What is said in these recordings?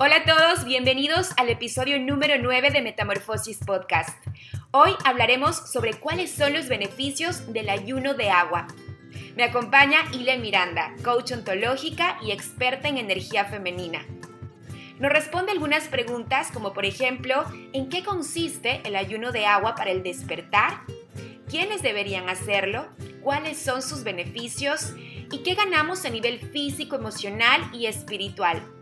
Hola a todos, bienvenidos al episodio número 9 de Metamorfosis Podcast. Hoy hablaremos sobre cuáles son los beneficios del ayuno de agua. Me acompaña Ile Miranda, coach ontológica y experta en energía femenina. Nos responde algunas preguntas como por ejemplo, ¿en qué consiste el ayuno de agua para el despertar? ¿Quiénes deberían hacerlo? ¿Cuáles son sus beneficios? ¿Y qué ganamos a nivel físico, emocional y espiritual?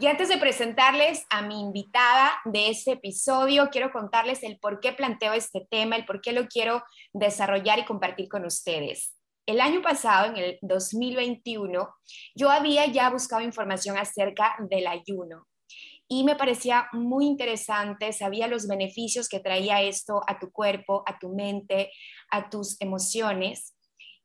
Y antes de presentarles a mi invitada de este episodio, quiero contarles el por qué planteo este tema, el por qué lo quiero desarrollar y compartir con ustedes. El año pasado, en el 2021, yo había ya buscado información acerca del ayuno y me parecía muy interesante, sabía los beneficios que traía esto a tu cuerpo, a tu mente, a tus emociones.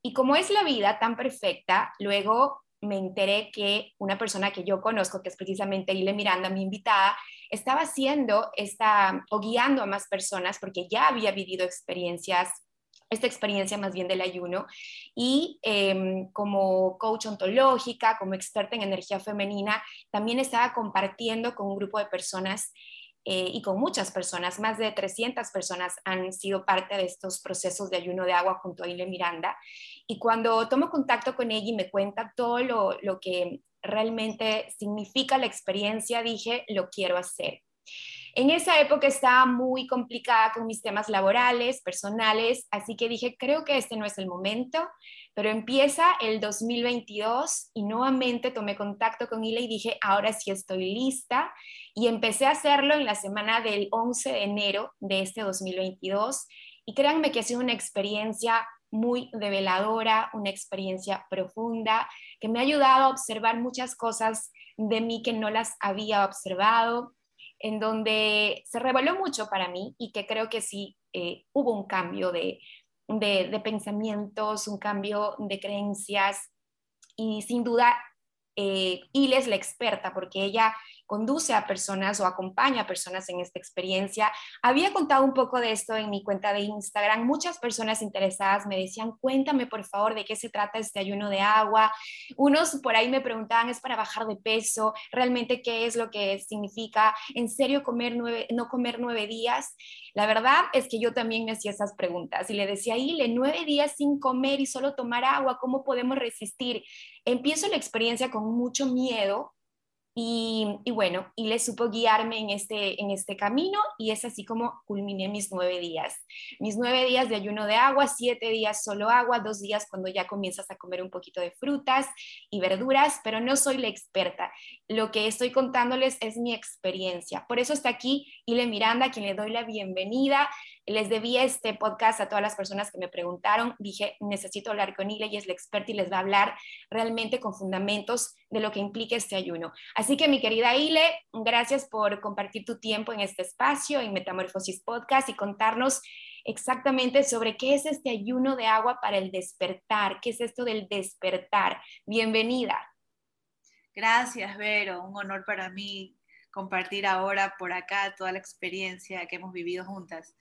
Y como es la vida tan perfecta, luego me enteré que una persona que yo conozco, que es precisamente Ile Miranda, mi invitada, estaba haciendo esta, o guiando a más personas porque ya había vivido experiencias, esta experiencia más bien del ayuno, y em, como coach ontológica, como experta en energía femenina, también estaba compartiendo con un grupo de personas eh, y con muchas personas, más de 300 personas han sido parte de estos procesos de ayuno de agua junto a Ile Miranda. Y cuando tomo contacto con ella y me cuenta todo lo, lo que realmente significa la experiencia, dije, lo quiero hacer. En esa época estaba muy complicada con mis temas laborales, personales, así que dije, creo que este no es el momento, pero empieza el 2022 y nuevamente tomé contacto con Ile y dije, ahora sí estoy lista y empecé a hacerlo en la semana del 11 de enero de este 2022 y créanme que ha sido una experiencia muy develadora, una experiencia profunda que me ha ayudado a observar muchas cosas de mí que no las había observado, en donde se reveló mucho para mí y que creo que sí eh, hubo un cambio de, de, pensamientos, un cambio de creencias. Y sin duda eh, es la experta porque ella conduce a personas o acompaña a personas en esta experiencia. Había contado un poco de esto en mi cuenta de Instagram. Muchas personas interesadas me decían, cuéntame por favor de qué se trata este ayuno de agua. Unos por ahí me preguntaban, ¿es para bajar de peso? ¿Realmente qué es lo que significa? ¿En serio comer nueve, no comer nueve días? La verdad es que yo también me hacía esas preguntas y le decía, Ile, nueve días sin comer y solo tomar agua, ¿cómo podemos resistir? Empiezo la experiencia con mucho miedo y, bueno, y le supo guiarme en este, en este camino y es así como culminé mis nueve días. Mis nueve días de ayuno de agua, siete días solo agua, dos días cuando ya comienzas a comer un poquito de frutas y verduras, pero no soy la experta. Lo que estoy contándoles es mi experiencia. Por eso está aquí Ile Miranda, a quien le doy la bienvenida les debí este podcast a todas las personas que me preguntaron. Dije, necesito hablar con Ile y es la experta y les va a hablar realmente con fundamentos de lo que implica este ayuno. Así que mi querida Ile, gracias por compartir tu tiempo en este espacio, en Metamorfosis Podcast y contarnos exactamente sobre qué es este ayuno de agua para el despertar, qué es esto del despertar. Bienvenida. Gracias, Vero. Un honor para mí compartir ahora por acá toda la experiencia que hemos vivido juntas.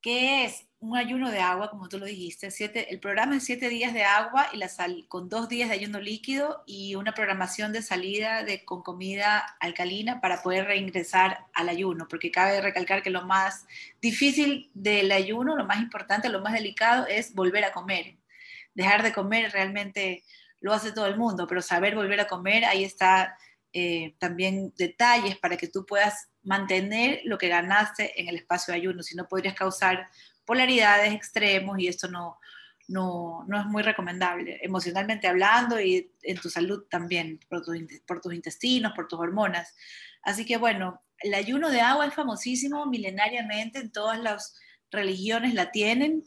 ¿Qué es un ayuno de agua, como tú lo dijiste? El programa es siete días de agua y la sal, con dos días de ayuno líquido y una programación de salida de, con comida alcalina para poder reingresar al ayuno, porque cabe recalcar que lo más difícil del ayuno, lo más importante, lo más delicado es volver a comer. Dejar de comer realmente lo hace todo el mundo, pero saber volver a comer, ahí está eh, también detalles para que tú puedas mantener lo que ganaste en el espacio de ayuno, si no podrías causar polaridades extremos y esto no, no, no es muy recomendable, emocionalmente hablando y en tu salud también, por, por tus intestinos, por tus hormonas. Así que bueno, el ayuno de agua es famosísimo milenariamente, en todas las religiones la tienen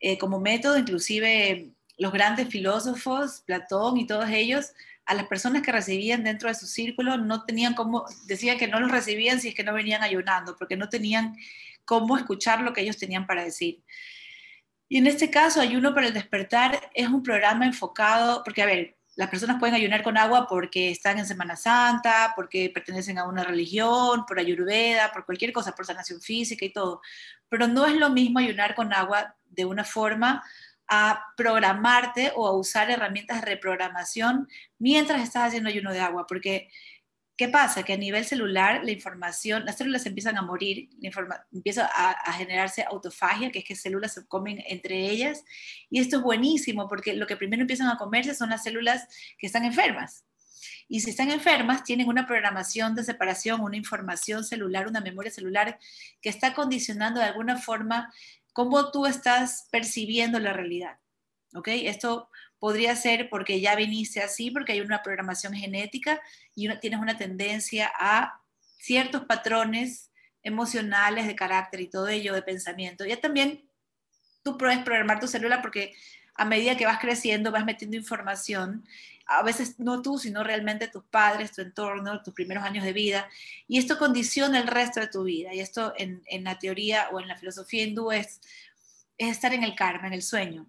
eh, como método, inclusive los grandes filósofos, Platón y todos ellos, a las personas que recibían dentro de su círculo no tenían cómo, decían que no los recibían si es que no venían ayunando, porque no tenían cómo escuchar lo que ellos tenían para decir. Y en este caso, Ayuno para el Despertar es un programa enfocado, porque a ver, las personas pueden ayunar con agua porque están en Semana Santa, porque pertenecen a una religión, por ayurveda, por cualquier cosa, por sanación física y todo. Pero no es lo mismo ayunar con agua de una forma a programarte o a usar herramientas de reprogramación mientras estás haciendo ayuno de agua, porque ¿qué pasa? Que a nivel celular la información, las células empiezan a morir, empieza a, a, generarse autofagia, que es que células se comen entre ellas, y esto es buenísimo porque lo que primero empiezan a comerse son las células que están enfermas. Y si están enfermas, tienen una programación de separación, una información celular, una memoria celular que está condicionando de alguna forma cómo tú estás percibiendo la realidad. ¿Ok? Esto podría ser porque ya viniste así, porque hay una programación genética y tienes una tendencia a ciertos patrones emocionales de carácter y todo ello de pensamiento. Ya también tú puedes programar tu célula porque a medida que vas creciendo vas metiendo información, a veces no tú, sino realmente tus padres, tu entorno, tus primeros años de vida, y esto condiciona el resto de tu vida. Y esto en, la teoría o en la filosofía hindú es, es estar en el karma, en el sueño.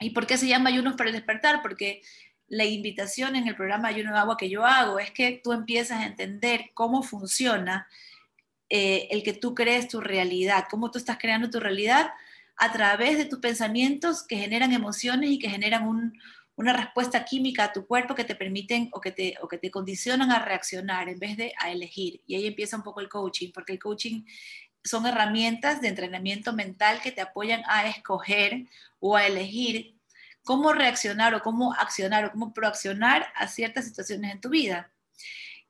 ¿Y por qué se llama ayunos para despertar? Porque la invitación en el programa Ayuno de Agua que yo hago es que tú empiezas a entender cómo funciona eh, el que tú crees tu realidad, cómo tú estás creando tu realidad a través de tus pensamientos que generan emociones y que generan una respuesta química a tu cuerpo que te permiten o que te, o que te condicionan a reaccionar en vez de a elegir. Y ahí empieza un poco el coaching, porque el coaching son herramientas de entrenamiento mental que te apoyan a escoger o a elegir cómo reaccionar o cómo accionar o cómo proaccionar a ciertas situaciones en tu vida.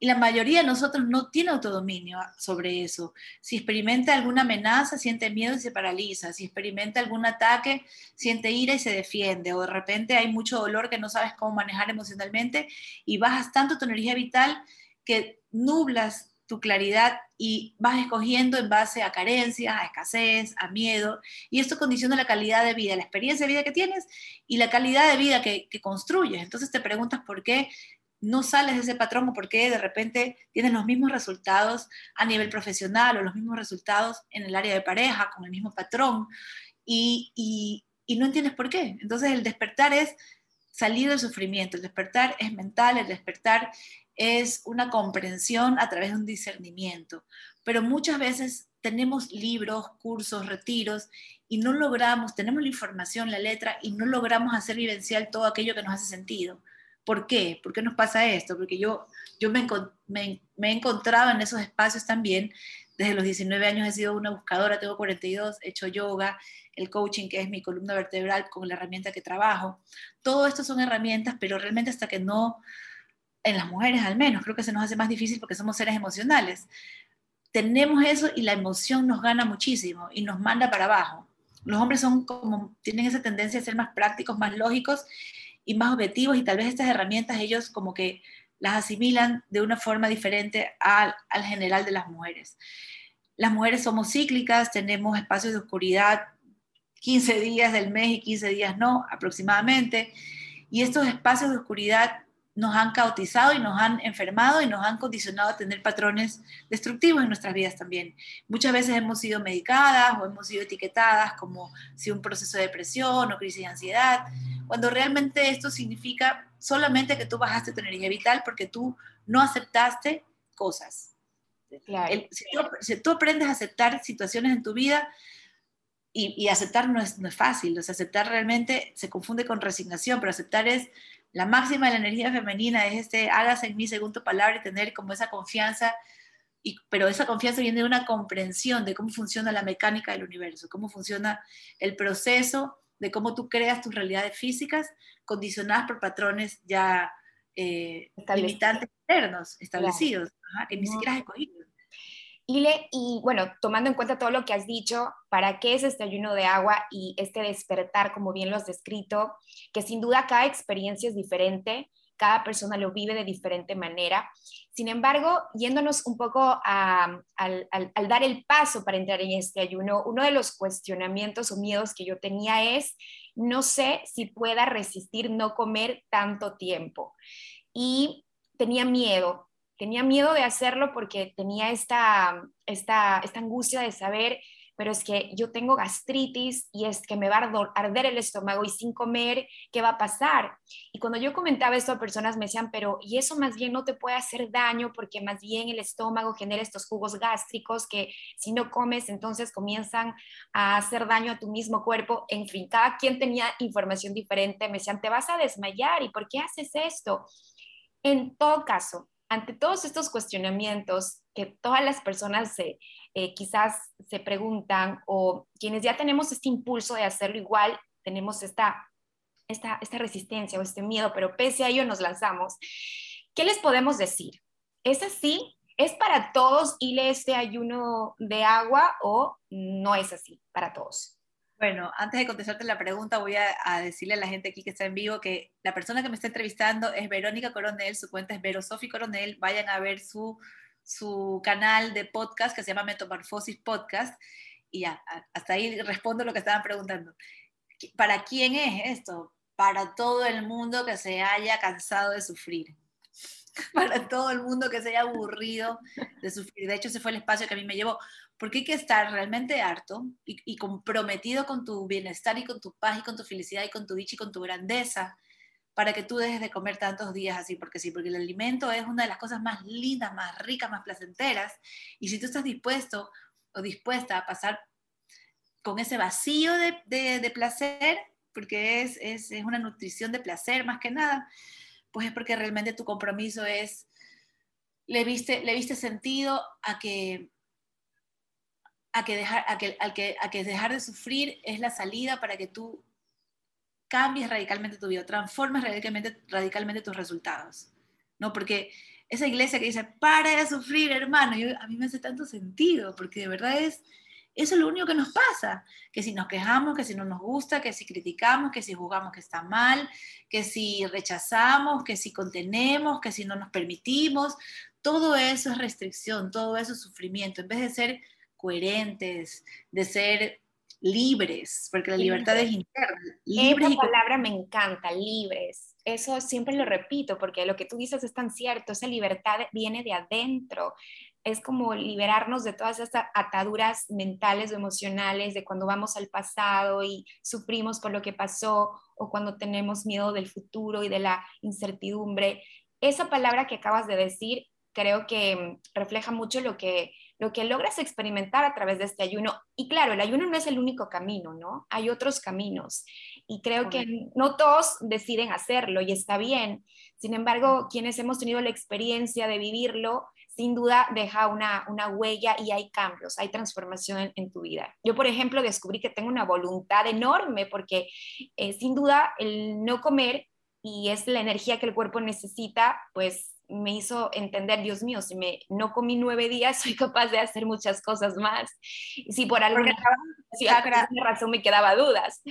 Y la mayoría de nosotros no tiene autodominio sobre eso. Si experimenta alguna amenaza, siente miedo y se paraliza. Si experimenta algún ataque, siente ira y se defiende. O de repente hay mucho dolor que no sabes cómo manejar emocionalmente y bajas tanto tu energía vital que nublas tu claridad y vas escogiendo en base a carencias, a escasez, a miedo, y esto condiciona la calidad de vida, la experiencia de vida que tienes y la calidad de vida que, construyes. Entonces te preguntas por qué no sales de ese patrón o por qué de repente tienes los mismos resultados a nivel profesional o los mismos resultados en el área de pareja con el mismo patrón y, y, y no entiendes por qué. Entonces el despertar es salir del sufrimiento, el despertar es mental, el despertar es una comprensión a través de un discernimiento. Pero muchas veces tenemos libros, cursos, retiros y no logramos, tenemos la información, la letra y no logramos hacer vivencial todo aquello que nos hace sentido. ¿Por qué? ¿Por qué nos pasa esto? Porque yo, yo me, me, he encontrado en esos espacios también. Desde los 19 años he sido una buscadora, tengo 42, he hecho yoga, el coaching, que es mi columna vertebral con la herramienta que trabajo. Todo esto son herramientas, pero realmente hasta que no en las mujeres al menos, creo que se nos hace más difícil porque somos seres emocionales. Tenemos eso y la emoción nos gana muchísimo y nos manda para abajo. Los hombres son como, tienen esa tendencia a ser más prácticos, más lógicos y más objetivos y tal vez estas herramientas ellos como que las asimilan de una forma diferente al, al general de las mujeres. Las mujeres somos cíclicas, tenemos espacios de oscuridad 15 días del mes y 15 días no, aproximadamente. Y estos espacios de oscuridad nos han caotizado y nos han enfermado y nos han condicionado a tener patrones destructivos en nuestras vidas también. Muchas veces hemos sido medicadas o hemos sido etiquetadas como si un proceso de depresión o crisis de ansiedad, cuando realmente esto significa solamente que tú bajaste tu energía vital porque tú no aceptaste cosas. si, tú, aprendes a aceptar situaciones en tu vida, y, aceptar no es, no es fácil, o sea, aceptar realmente se confunde con resignación, pero aceptar es la máxima de la energía femenina es este, hágase en mí según tu palabra y tener como esa confianza, y, pero esa confianza viene de una comprensión de cómo funciona la mecánica del universo, cómo funciona el proceso de cómo tú creas tus realidades físicas condicionadas por patrones ya eh, limitantes internos establecidos, que ni siquiera has escogido. Y bueno, tomando en cuenta todo lo que has dicho, ¿para qué es este ayuno de agua y este despertar, como bien lo has descrito? Que sin duda cada experiencia es diferente, cada persona lo vive de diferente manera. Sin embargo, yéndonos un poco al, dar el paso para entrar en este ayuno, uno de los cuestionamientos o miedos que yo tenía es, no sé si pueda resistir no comer tanto tiempo. Y tenía miedo, tenía miedo de hacerlo porque tenía esta, esta, esta angustia de saber pero es que yo tengo gastritis y es que me va a arder el estómago y sin comer, ¿qué va a pasar? Y cuando yo comentaba esto a personas me decían, pero y eso más bien no te puede hacer daño porque más bien el estómago genera estos jugos gástricos que si no comes entonces comienzan a hacer daño a tu mismo cuerpo. En fin, cada quien tenía información diferente, me decían, te vas a desmayar y ¿por qué haces esto? En todo caso, ante todos estos cuestionamientos que todas las personas se eh, quizás se preguntan o quienes ya tenemos este impulso de hacerlo igual, tenemos esta, esta, esta resistencia o este miedo, pero pese a ello nos lanzamos. ¿Qué les podemos decir? ¿Es así? ¿Es para todos ir este ayuno de agua o no es así para todos? Bueno, antes de contestarte la pregunta, voy a, a, decirle a la gente aquí que está en vivo que la persona que me está entrevistando es Verónica Coronel, su cuenta es Vero Sofi Coronel, vayan a ver su su canal de podcast que se llama Metamorfosis Podcast. Y ya, hasta ahí respondo lo que estaban preguntando. ¿Para quién es esto? Para todo el mundo que se haya cansado de sufrir. Para todo el mundo que se haya aburrido de sufrir. De hecho, ese fue el espacio que a mí me llevó. Porque hay que estar realmente harto y, comprometido con tu bienestar y con tu paz y con tu felicidad y con tu dicha y con tu grandeza para que tú dejes de comer tantos días así, porque sí, porque el alimento es una de las cosas más lindas, más ricas, más placenteras, y si tú estás dispuesto o dispuesta a pasar con ese vacío de, de, placer, porque es, es, es, una nutrición de placer más que nada, pues es porque realmente tu compromiso es, le viste, le viste sentido a que, a que, dejar, a que, a que, dejar de sufrir es la salida para que tú cambies radicalmente tu vida, transformes radicalmente, radicalmente tus resultados. ¿no? Porque esa iglesia que dice, para de sufrir, hermano, a mí me hace tanto sentido, porque de verdad es, es lo único que nos pasa, que si nos quejamos, que si no nos gusta, que si criticamos, que si juzgamos que está mal, que si rechazamos, que si contenemos, que si no nos permitimos, todo eso es restricción, todo eso es sufrimiento, en vez de ser coherentes, de ser libres, porque la libertad es interna. Libres Esa palabra me encanta, libres. Eso siempre lo repito, porque lo que tú dices es tan cierto, esa libertad viene de adentro. Es como liberarnos de todas esas ataduras mentales o emocionales de cuando vamos al pasado y sufrimos por lo que pasó o cuando tenemos miedo del futuro y de la incertidumbre. Esa palabra que acabas de decir creo que mm, refleja mucho lo que lo que logras experimentar a través de este ayuno. Y claro, el ayuno no es el único camino, ¿no? Hay otros caminos. Y creo que no todos deciden hacerlo y está bien. Sin embargo, quienes hemos tenido la experiencia de vivirlo, sin duda deja una, una huella y hay cambios, hay transformación en, tu vida. Yo, por ejemplo, descubrí que tengo una voluntad enorme porque eh, sin duda el no comer y es la energía que el cuerpo necesita, pues me hizo entender, Dios mío, si me no comí nueve días, soy capaz de hacer muchas cosas más. Y si por alguna razón me quedaba dudas.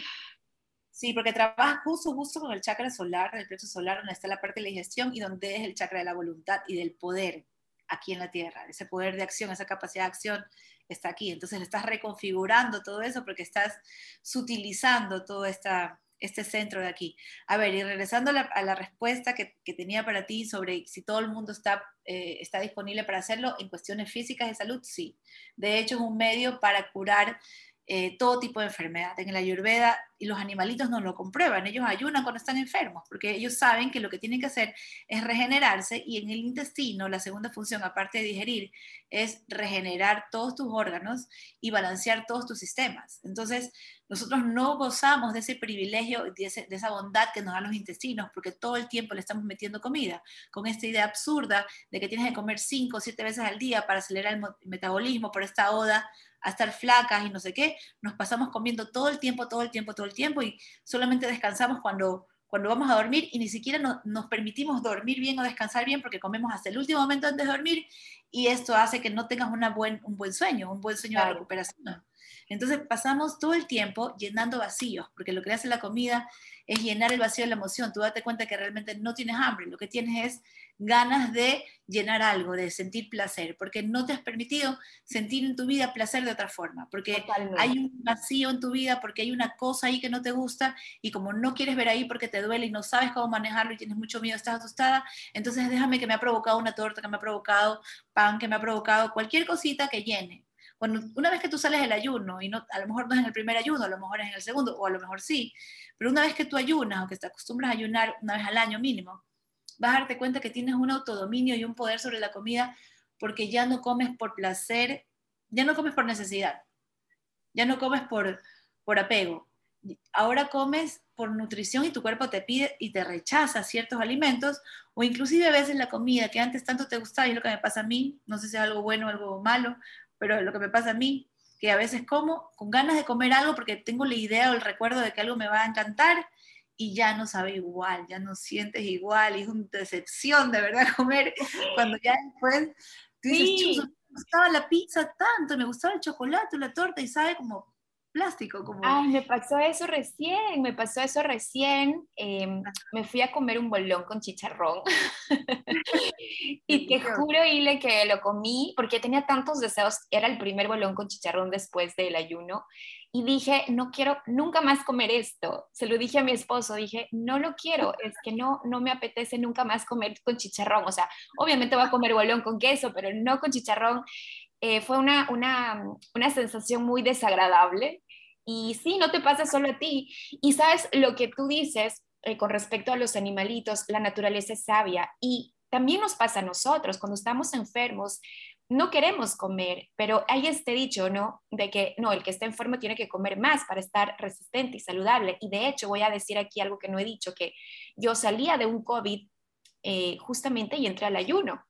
Sí, porque trabaja justo, justo con el chakra solar, el plexo solar, donde está la parte de la digestión y donde es el chakra de la voluntad y del poder aquí en la Tierra. Ese poder de acción, esa capacidad de acción está aquí. Entonces estás reconfigurando todo eso porque estás sutilizando toda esta, este centro de aquí. A ver, y regresando a la, respuesta que, tenía para ti sobre si todo el mundo está, eh, está disponible para hacerlo en cuestiones físicas de salud, sí. De hecho, es un medio para curar eh, todo tipo de enfermedad. En la ayurveda y los animalitos no lo comprueban, ellos ayunan cuando están enfermos, porque ellos saben que lo que tienen que hacer es regenerarse y en el intestino la segunda función, aparte de digerir, es regenerar todos tus órganos y balancear todos tus sistemas. Entonces, nosotros no gozamos de ese privilegio, de, de esa bondad que nos dan los intestinos, porque todo el tiempo le estamos metiendo comida, con esta idea absurda de que tienes que comer cinco o siete veces al día para acelerar el metabolismo por esta oda a estar flacas y no sé qué, nos pasamos comiendo todo el tiempo, todo el tiempo, todo el tiempo y solamente descansamos cuando, cuando vamos a dormir y ni siquiera nos permitimos dormir bien o descansar bien porque comemos hasta el último momento antes de dormir y esto hace que no tengas una buen, un buen sueño, un buen sueño de recuperación. Entonces pasamos todo el tiempo llenando vacíos, porque lo que hace la comida es llenar el vacío de la emoción. Tú date cuenta que realmente no tienes hambre, lo que tienes es ganas de llenar algo, de sentir placer, porque no te has permitido sentir en tu vida placer de otra forma, porque hay un vacío en tu vida, porque hay una cosa ahí que no te gusta y como no quieres ver ahí porque te duele y no sabes cómo manejarlo y tienes mucho miedo, estás asustada, entonces déjame que me ha provocado una torta, que me ha provocado pan, que me ha provocado cualquier cosita que llene. Bueno, una vez que tú sales del ayuno, y no, a lo mejor no es en el primer ayuno, a lo mejor es en el segundo, o a lo mejor sí, pero una vez que tú ayunas o que te acostumbras a ayunar una vez al año mínimo, vas a darte cuenta que tienes un autodominio y un poder sobre la comida porque ya no comes por placer, ya no comes por necesidad, ya no comes por, por apego. Ahora comes por nutrición y tu cuerpo te pide y te rechaza ciertos alimentos o inclusive a veces la comida que antes tanto te gustaba y es lo que me pasa a mí, no sé si es algo bueno o algo malo, pero lo que me pasa a mí, que a veces como con ganas de comer algo porque tengo la idea o el recuerdo de que algo me va a encantar y ya no sabe igual, ya no sientes igual, y es una decepción de verdad comer cuando ya después tú dices, me gustaba la pizza tanto, me gustaba el chocolate, la torta y sabe como plástico. Como... Ay, me pasó eso recién, me pasó eso recién. Ah. me fui a comer un bolón con chicharrón. y te juro, Ile, que lo comí porque tenía tantos deseos. Era el primer bolón con chicharrón después del ayuno y dije, no quiero nunca más comer esto. Se lo dije a mi esposo, dije, no lo quiero, es que no, no me apetece nunca más comer con chicharrón. O sea, obviamente voy a comer bolón con queso, pero no con chicharrón. Eh, fue una, una, una sensación muy desagradable. Y sí, no te pasa solo a ti. Y sabes lo que tú dices eh, con respecto a los animalitos, la naturaleza es sabia. Y también nos pasa a nosotros, cuando estamos enfermos, no queremos comer, pero hay este dicho, ¿no? De que no, el que está enfermo tiene que comer más para estar resistente y saludable. Y de hecho voy a decir aquí algo que no he dicho, que yo salía de un COVID eh, justamente y entré al ayuno.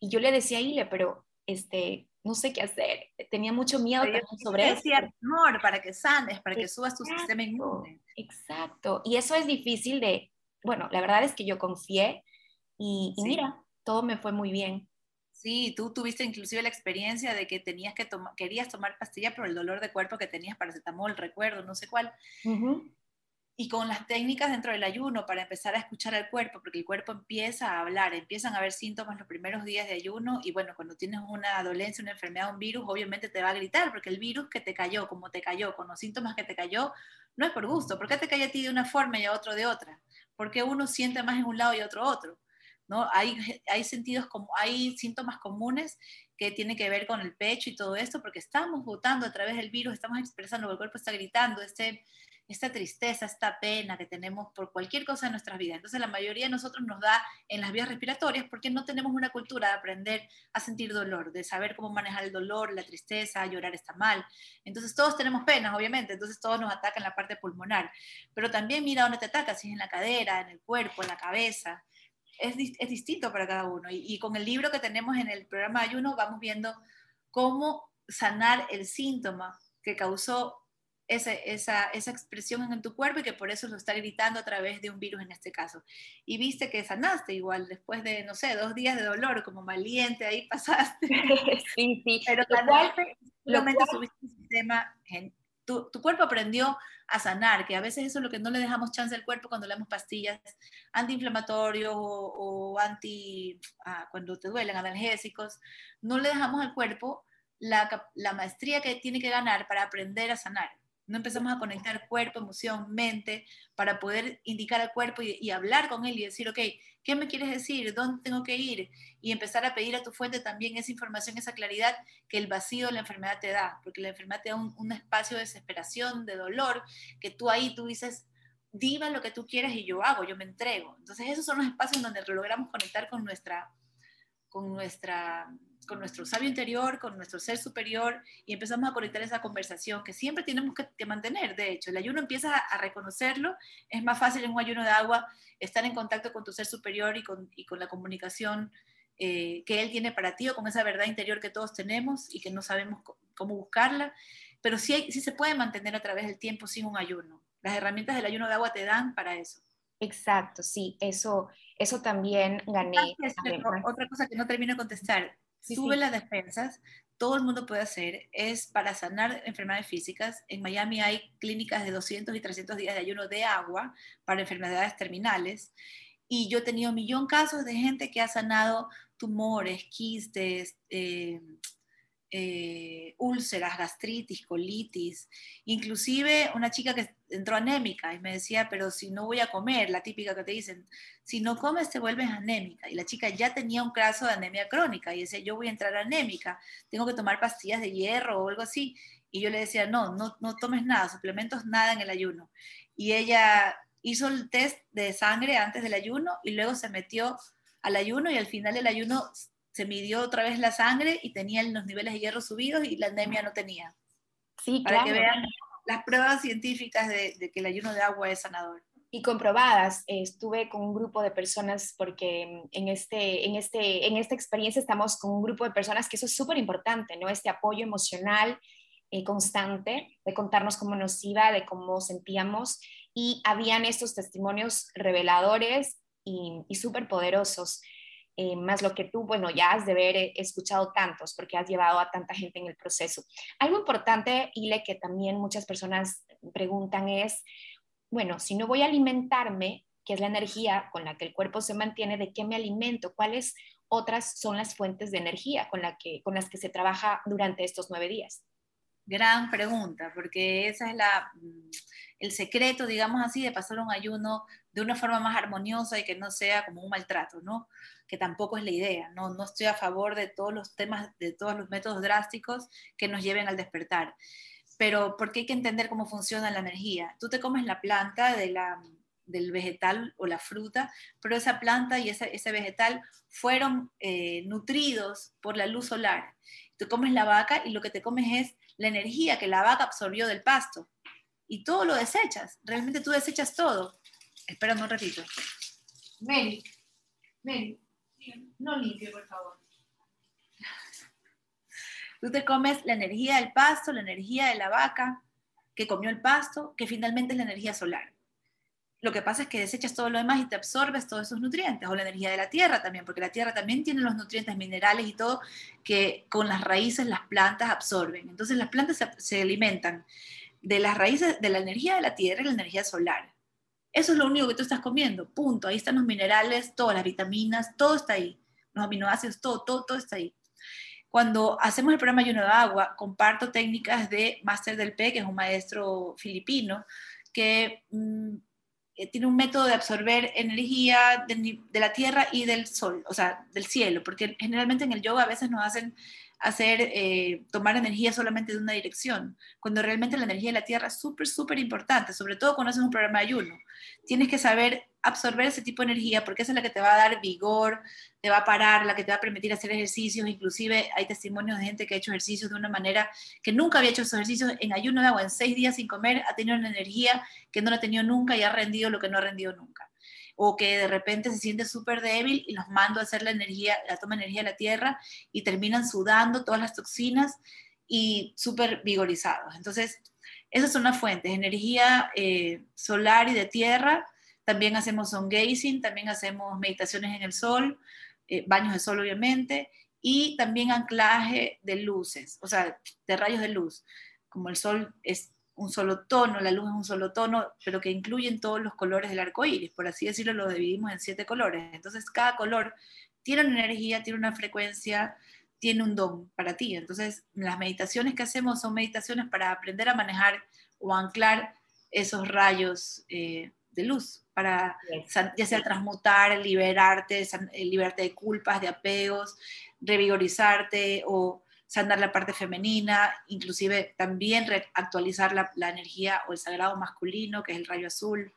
Y yo le decía a Ile, pero este, no sé qué hacer. Tenía mucho miedo sobre eso. amor, para que sanes, para que subas tu sistema inmune. Exacto. Y eso es difícil de, bueno, la verdad es que yo confié y, y mira, todo me fue muy bien. Sí, tú tuviste inclusive la experiencia de que tenías que tomar, querías tomar pastilla por el dolor de cuerpo que tenías paracetamol, recuerdo, no sé cuál. Y con las técnicas dentro del ayuno para empezar a escuchar al cuerpo, porque el cuerpo empieza a hablar, empiezan a haber síntomas los primeros días de ayuno y bueno, cuando tienes una dolencia, una enfermedad, un virus, obviamente te va a gritar, porque el virus que te cayó, como te cayó, con los síntomas que te cayó, no es por gusto. ¿Por qué te cae a ti de una forma y a otro de otra? Porque uno siente más en un lado y otro otro. Hay, hay, sentidos como, hay síntomas comunes que tienen que ver con el pecho y todo esto, porque estamos votando a través del virus, estamos expresando, el cuerpo está gritando, este, esta tristeza, esta pena que tenemos por cualquier cosa en nuestras vidas. Entonces la mayoría de nosotros nos da en las vías respiratorias porque no tenemos una cultura de aprender a sentir dolor, de saber cómo manejar el dolor, la tristeza, llorar está mal. Entonces todos tenemos penas, obviamente, entonces todos nos atacan la parte pulmonar. Pero también mira dónde te ataca, si es en la cadera, en el cuerpo, en la cabeza es, es distinto para cada uno. Y, con el libro que tenemos en el programa de ayuno vamos viendo cómo sanar el síntoma que causó esa, esa, esa, expresión en tu cuerpo y que por eso lo está gritando a través de un virus en este caso. Y viste que sanaste igual después de, no sé, dos días de dolor, como valiente, ahí pasaste. sí, sí. Pero sanaste, simplemente subiste un sistema tu, cuerpo aprendió a sanar, que a veces eso es lo que no le dejamos chance al cuerpo cuando le damos pastillas antiinflamatorios o, anti, ah, cuando te duelen, analgésicos, no le dejamos al cuerpo la, la maestría que tiene que ganar para aprender a sanar. No empezamos a conectar cuerpo, emoción, mente, para poder indicar al cuerpo y, hablar con él y decir, ok, ¿qué me quieres decir? ¿Dónde tengo que ir? Y empezar a pedir a tu fuente también esa información, esa claridad que el vacío de la enfermedad te da, porque la enfermedad te da un, espacio de desesperación, de dolor, que tú ahí tú dices, diva lo que tú quieres y yo hago, yo me entrego. Entonces esos son los espacios donde logramos conectar con nuestra, con nuestra con nuestro sabio interior, con nuestro ser superior y empezamos a conectar esa conversación que siempre tenemos que, mantener. De hecho, el ayuno empieza a, reconocerlo, es más fácil en un ayuno de agua estar en contacto con tu ser superior y con, y con la comunicación eh, que él tiene para ti o con esa verdad interior que todos tenemos y que no sabemos cómo buscarla, pero sí, sí se puede mantener a través del tiempo sin un ayuno. Las herramientas del ayuno de agua te dan para eso. Exacto, sí, eso, eso también gané. Otra cosa que no termino de contestar, sube las defensas, todo el mundo puede hacer, es para sanar enfermedades físicas. En Miami hay clínicas de 200 y 300 días de ayuno de agua para enfermedades terminales. Y yo he tenido un millón de casos de gente que ha sanado tumores, quistes, eh, eh, úlceras, gastritis, colitis, inclusive una chica que entró anémica y me decía, pero si no voy a comer, la típica que te dicen, si no comes te vuelves anémica. Y la chica ya tenía un caso de anemia crónica y decía, yo voy a entrar anémica, tengo que tomar pastillas de hierro o algo así. Y yo le decía, no, no, no tomes nada, suplementos, nada en el ayuno. Y ella hizo el test de sangre antes del ayuno y luego se metió al ayuno y al final del ayuno se midió otra vez la sangre y tenía los niveles de hierro subidos y la anemia no tenía. Sí, Para que vean las pruebas científicas de, que el ayuno de agua es sanador. Y comprobadas, estuve con un grupo de personas porque en, este, en, este, en esta experiencia estamos con un grupo de personas que eso es súper importante, ¿no? Este apoyo emocional eh, constante de contarnos cómo nos iba, de cómo sentíamos y habían estos testimonios reveladores y, y súper poderosos. Eh, más lo que tú, bueno, ya has de haber eh, escuchado tantos porque has llevado a tanta gente en el proceso. Algo importante, Ile, que también muchas personas preguntan es, bueno, si no voy a alimentarme, que es la energía con la que el cuerpo se mantiene, ¿de qué me alimento? ¿Cuáles otras son las fuentes de energía con, la que, con las que se trabaja durante estos nueve días? Gran pregunta, porque ese es la, mm, el secreto, digamos así, de pasar un ayuno de una forma más armoniosa y que no sea como un maltrato, ¿no? Que tampoco es la idea, ¿no? No estoy a favor de todos los temas, de todos los métodos drásticos que nos lleven al despertar. Pero porque hay que entender cómo funciona la energía. Tú te comes la planta de del vegetal o la fruta, pero esa planta y ese, ese vegetal fueron eh, nutridos por la luz solar. Tú comes la vaca y lo que te comes es la energía que la vaca absorbió del pasto. Y todo lo desechas. Realmente tú desechas todo. Espérame un ratito. Meli, Meli, no limpie, por favor. Tú te comes la energía del pasto, la energía de la vaca que comió el pasto, que finalmente es la energía solar. Lo que pasa es que desechas todo lo demás y te absorbes todos esos nutrientes, o la energía de la tierra también, porque la tierra también tiene los nutrientes minerales y todo que con las raíces las plantas absorben. Entonces las plantas se, se alimentan de las raíces, de la energía de la tierra y la energía solar. Eso es lo único que tú estás comiendo, punto. Ahí están los minerales, todas las vitaminas, todo está ahí. Los aminoácidos, todo, todo, todo está ahí. Cuando hacemos el programa Ayuno de Agua, comparto técnicas de Master del P, que es un maestro filipino, que mm, eh, tiene un método de absorber energía de, de, la tierra y del sol, o sea, del cielo, porque generalmente en el yoga a veces nos hacen hacer, eh, tomar energía solamente de una dirección, cuando realmente la energía de la Tierra es súper, súper importante, sobre todo cuando haces un programa de ayuno. Tienes que saber absorber ese tipo de energía porque esa es la que te va a dar vigor, te va a parar, la que te va a permitir hacer ejercicios, inclusive hay testimonios de gente que ha hecho ejercicios de una manera que nunca había hecho esos ejercicios en ayuno de agua, en seis días sin comer, ha tenido una energía que no la ha tenido nunca y ha rendido lo que no ha rendido nunca o que de repente se siente súper débil y los mando a hacer la energía, la toma de energía de la tierra y terminan sudando todas las toxinas y súper vigorizados. Entonces, esas son las fuentes, energía eh, solar y de tierra. También hacemos sun gazing, también hacemos meditaciones en el sol, eh, baños de sol obviamente, y también anclaje de luces, o sea, de rayos de luz. Como el sol es un solo tono, la luz es un solo tono, pero que incluyen todos los colores del arco iris, por así decirlo, lo dividimos en siete colores. Entonces, cada color tiene una energía, tiene una frecuencia, tiene un don para ti. Entonces, las meditaciones que hacemos son meditaciones para aprender a manejar o anclar esos rayos eh, de luz, para ya sea transmutar, liberarte, eh, liberarte de culpas, de apegos, revigorizarte o sanar la parte femenina, inclusive también actualizar la, la, energía o el sagrado masculino, que es el rayo azul,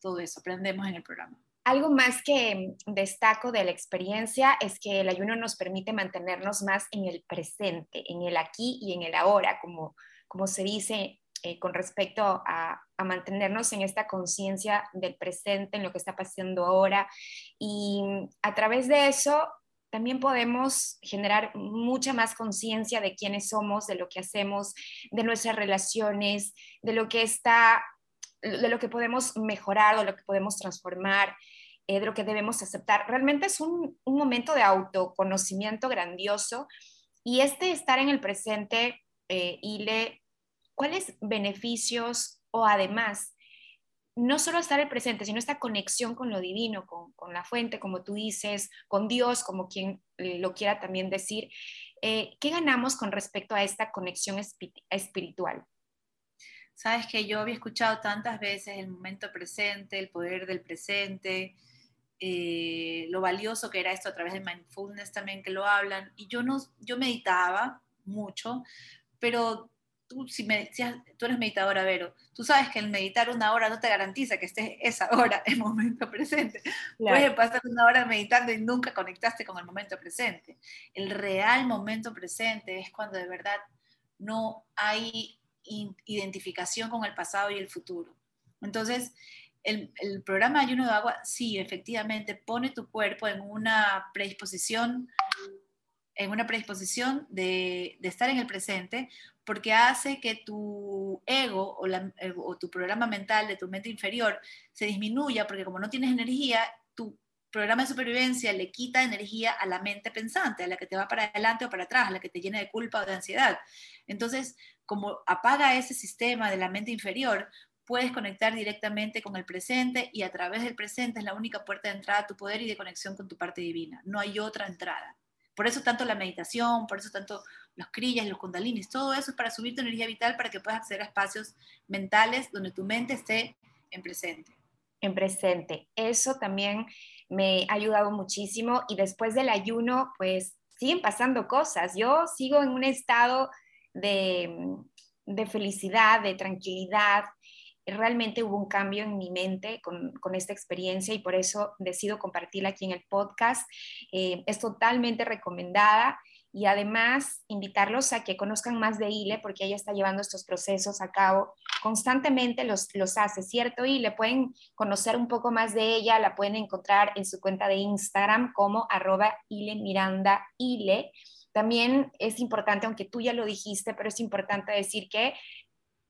todo eso aprendemos en el programa. Algo más que destaco de la experiencia es que el ayuno nos permite mantenernos más en el presente, en el aquí y en el ahora, como, como se dice eh, con respecto a, a, mantenernos en esta conciencia del presente, en lo que está pasando ahora. Y a través de eso también podemos generar mucha más conciencia de quiénes somos, de lo que hacemos, de nuestras relaciones, de lo que está de lo que podemos mejorar, de lo que podemos transformar, eh, de lo que debemos aceptar. Realmente es un, un momento de autoconocimiento grandioso y este estar en el presente, eh, Ile, ¿cuáles beneficios o además no solo estar el presente, sino esta conexión con lo divino, con, con, la fuente, como tú dices, con Dios, como quien lo quiera también decir. Eh, ¿Qué ganamos con respecto a esta conexión espiritual? Sabes que yo había escuchado tantas veces el momento presente, el poder del presente, eh, lo valioso que era esto a través de mindfulness también que lo hablan, y yo, no, yo meditaba mucho, pero tú, si, me, tú eres meditadora, Vero, tú sabes que el meditar una hora no te garantiza que estés esa hora en momento presente. Puedes pasar una hora meditando y nunca conectaste con el momento presente. El real momento presente es cuando de verdad no hay identificación con el pasado y el futuro. Entonces, el, el, programa Ayuno de Agua, sí, efectivamente, pone tu cuerpo en una predisposición en una predisposición de, de, estar en el presente, porque hace que tu ego o, la, o, tu programa mental de tu mente inferior se disminuya, porque como no tienes energía, tu programa de supervivencia le quita energía a la mente pensante, a la que te va para adelante o para atrás, a la que te llena de culpa o de ansiedad. Entonces, como apaga ese sistema de la mente inferior, puedes conectar directamente con el presente y a través del presente es la única puerta de entrada a tu poder y de conexión con tu parte divina. No hay otra entrada. Por eso tanto la meditación, por eso tanto los kriyas, los kundalinis, todo eso es para subir tu energía vital para que puedas acceder a espacios mentales donde tu mente esté en presente. En presente. Eso también me ha ayudado muchísimo y después del ayuno, pues siguen pasando cosas. Yo sigo en un estado de, de felicidad, de tranquilidad, realmente hubo un cambio en mi mente con, con, esta experiencia y por eso decido compartirla aquí en el podcast. Eh, es totalmente recomendada y además invitarlos a que conozcan más de ILE porque ella está llevando estos procesos a cabo constantemente, los, los hace, ¿cierto? Y le pueden conocer un poco más de ella, la pueden encontrar en su cuenta de Instagram como arroba ILE Miranda ILE. También es importante, aunque tú ya lo dijiste, pero es importante decir que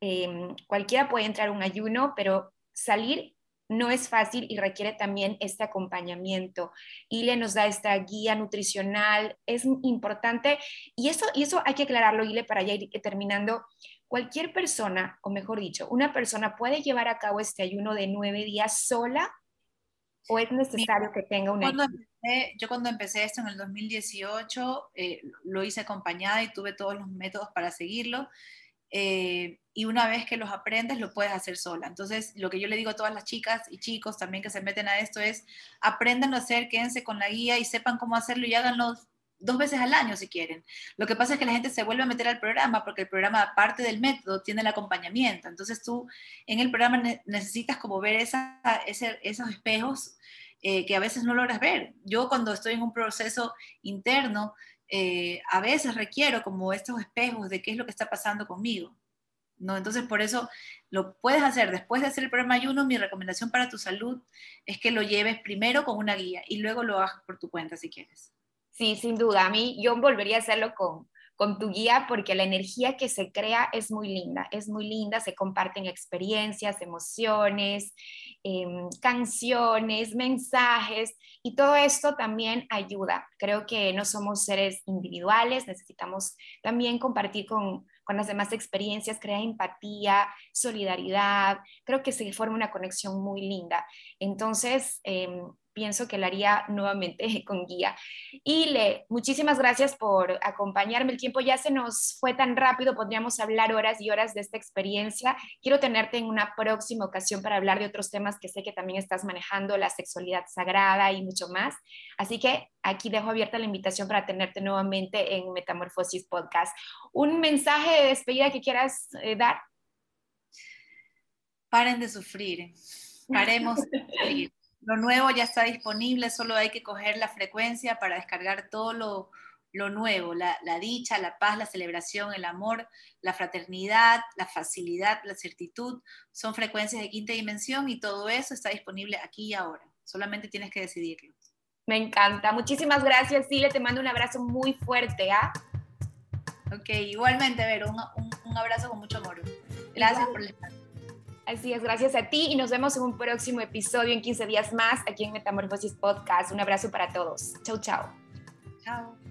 Em, cualquiera puede entrar un ayuno, pero salir no es fácil y requiere también este acompañamiento. Ile nos da esta guía nutricional, es importante y eso, eso hay que aclararlo, Ile, para ya ir terminando. Cualquier persona, o mejor dicho, una persona puede llevar a cabo este ayuno de nueve días sola o es necesario que tenga una... Cuando yo cuando empecé esto en el 2018, eh, lo hice acompañada y tuve todos los métodos para seguirlo. Eh, y una vez que los aprendes lo puedes hacer sola. Entonces, lo que yo le digo a todas las chicas y chicos también que se meten a esto es, aprendan a hacer, quédense con la guía y sepan cómo hacerlo y háganlo dos veces al año si quieren. Lo que pasa es que la gente se vuelve a meter al programa porque el programa, aparte del método, tiene el acompañamiento. Entonces tú en el programa necesitas como ver esos espejos eh, que a veces no logras ver. Yo cuando estoy en un proceso interno, eh, a veces requiero como estos espejos de qué es lo que está pasando conmigo. ¿no? Entonces, por eso lo puedes hacer después de hacer el programa ayuno. Mi recomendación para tu salud es que lo lleves primero con una guía y luego lo hagas por tu cuenta si quieres. Sí, sin duda. A mí yo volvería a hacerlo con, con tu guía porque la energía que se crea es muy linda, es muy linda, se comparten experiencias, emociones, em, canciones, mensajes y todo esto también ayuda. Creo que no somos seres individuales, necesitamos también compartir con, con las demás experiencias, crear empatía, solidaridad, creo que se forma una conexión muy linda. Entonces, em, pienso que lo haría nuevamente con guía. Y le, muchísimas gracias por acompañarme. El tiempo ya se nos fue tan rápido, podríamos hablar horas y horas de esta experiencia. Quiero tenerte en una próxima ocasión para hablar de otros temas que sé que también estás manejando, la sexualidad sagrada y mucho más. Así que aquí dejo abierta la invitación para tenerte nuevamente en Metamorfosis Podcast. ¿Un mensaje de despedida que quieras eh, dar? Paren de sufrir, paremos de sufrir lo nuevo ya está disponible, solo hay que coger la frecuencia para descargar todo lo, nuevo, la, dicha, la paz, la celebración, el amor, la fraternidad, la facilidad, la certitud, son frecuencias de quinta dimensión y todo eso está disponible aquí y ahora. Solamente tienes que decidirlo. Me encanta. Muchísimas gracias, Sile. Te mando un abrazo muy fuerte. ¿ah? Ok, igualmente, Vero, un, un, abrazo con mucho amor. Gracias por el espacio. Así es, gracias a ti y nos vemos en un próximo episodio en 15 días más aquí en Metamorfosis Podcast. Un abrazo para todos. Chau, chau. Chao.